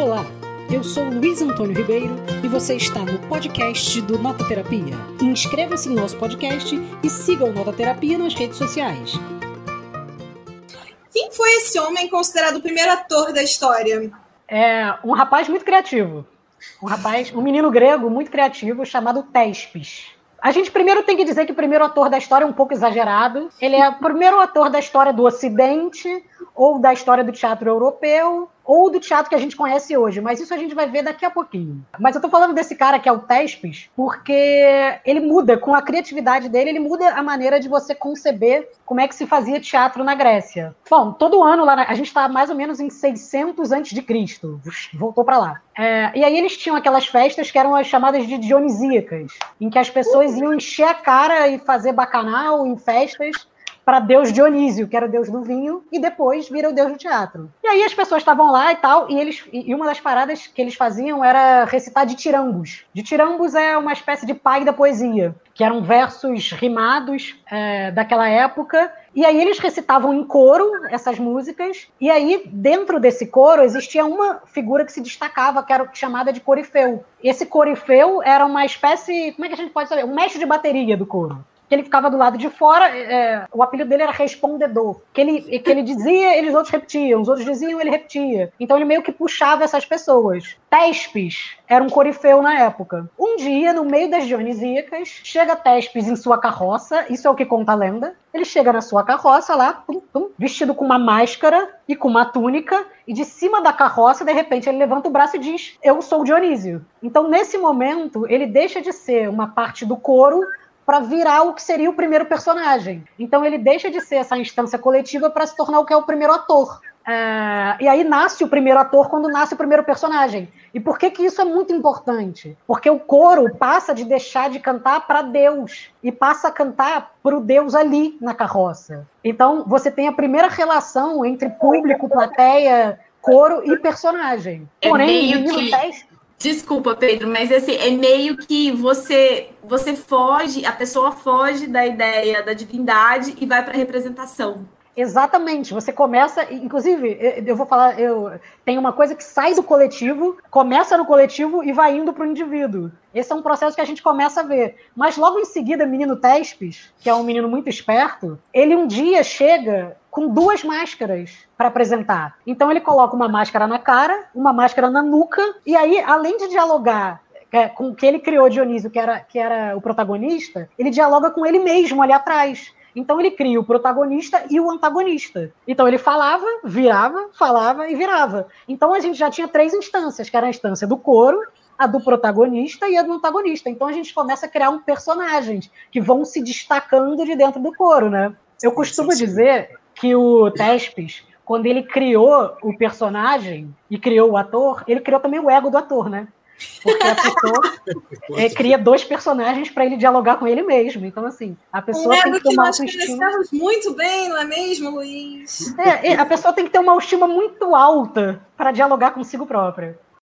Olá, eu sou Luiz Antônio Ribeiro e você está no podcast do Nota Terapia. Inscreva-se no nosso podcast e siga o Nota Terapia nas redes sociais. Quem foi esse homem considerado o primeiro ator da história? É um rapaz muito criativo. Um rapaz, um menino grego muito criativo chamado Tespes. A gente primeiro tem que dizer que o primeiro ator da história é um pouco exagerado. Ele é o primeiro ator da história do Ocidente, ou da história do teatro europeu, ou do teatro que a gente conhece hoje, mas isso a gente vai ver daqui a pouquinho. Mas eu tô falando desse cara que é o Tespes, porque ele muda, com a criatividade dele, ele muda a maneira de você conceber como é que se fazia teatro na Grécia. Bom, todo ano lá, a gente está mais ou menos em 600 antes de Cristo, voltou para lá. É, e aí eles tinham aquelas festas que eram as chamadas de dionisíacas, em que as pessoas iam encher a cara e fazer bacanal em festas para Deus Dionísio, que era o deus do vinho, e depois vira o deus do teatro. E aí as pessoas estavam lá e tal, e eles e uma das paradas que eles faziam era recitar de tirambos. De tirambos é uma espécie de pai da poesia, que eram versos rimados é, daquela época. E aí eles recitavam em coro essas músicas, e aí dentro desse coro existia uma figura que se destacava, que era chamada de corifeu. Esse corifeu era uma espécie, como é que a gente pode saber? Um mestre de bateria do coro que ele ficava do lado de fora, é, o apelido dele era respondedor. Que ele, que ele dizia, eles outros repetiam, os outros diziam, ele repetia. Então ele meio que puxava essas pessoas. Tespes era um corifeu na época. Um dia, no meio das Dionisíacas, chega Tespes em sua carroça, isso é o que conta a lenda. Ele chega na sua carroça lá, pum, pum, vestido com uma máscara e com uma túnica, e de cima da carroça, de repente, ele levanta o braço e diz: Eu sou Dionísio. Então, nesse momento, ele deixa de ser uma parte do coro para virar o que seria o primeiro personagem. Então ele deixa de ser essa instância coletiva para se tornar o que é o primeiro ator. É, e aí nasce o primeiro ator quando nasce o primeiro personagem. E por que, que isso é muito importante? Porque o coro passa de deixar de cantar para Deus e passa a cantar para o Deus ali na carroça. Então você tem a primeira relação entre público, plateia, coro e personagem. É Porém, meio que... Desculpa, Pedro, mas assim, é meio que você você foge, a pessoa foge da ideia da divindade e vai para a representação. Exatamente, você começa, inclusive, eu vou falar, eu tem uma coisa que sai do coletivo, começa no coletivo e vai indo para o indivíduo. Esse é um processo que a gente começa a ver. Mas logo em seguida, menino Tespes, que é um menino muito esperto, ele um dia chega com duas máscaras para apresentar. Então ele coloca uma máscara na cara, uma máscara na nuca, e aí, além de dialogar é, com o que ele criou, Dionísio, que era, que era o protagonista, ele dialoga com ele mesmo ali atrás. Então ele cria o protagonista e o antagonista. Então ele falava, virava, falava e virava. Então a gente já tinha três instâncias, que era a instância do coro, a do protagonista e a do antagonista. Então a gente começa a criar um personagens que vão se destacando de dentro do coro, né? Eu costumo dizer que o Tespes, quando ele criou o personagem e criou o ator, ele criou também o ego do ator, né? Porque a pessoa é, cria dois personagens para ele dialogar com ele mesmo. Então, assim, a pessoa um tem que ter uma autoestima. muito bem, não é mesmo, Luiz? É, a pessoa tem que ter uma autoestima muito alta para dialogar consigo própria.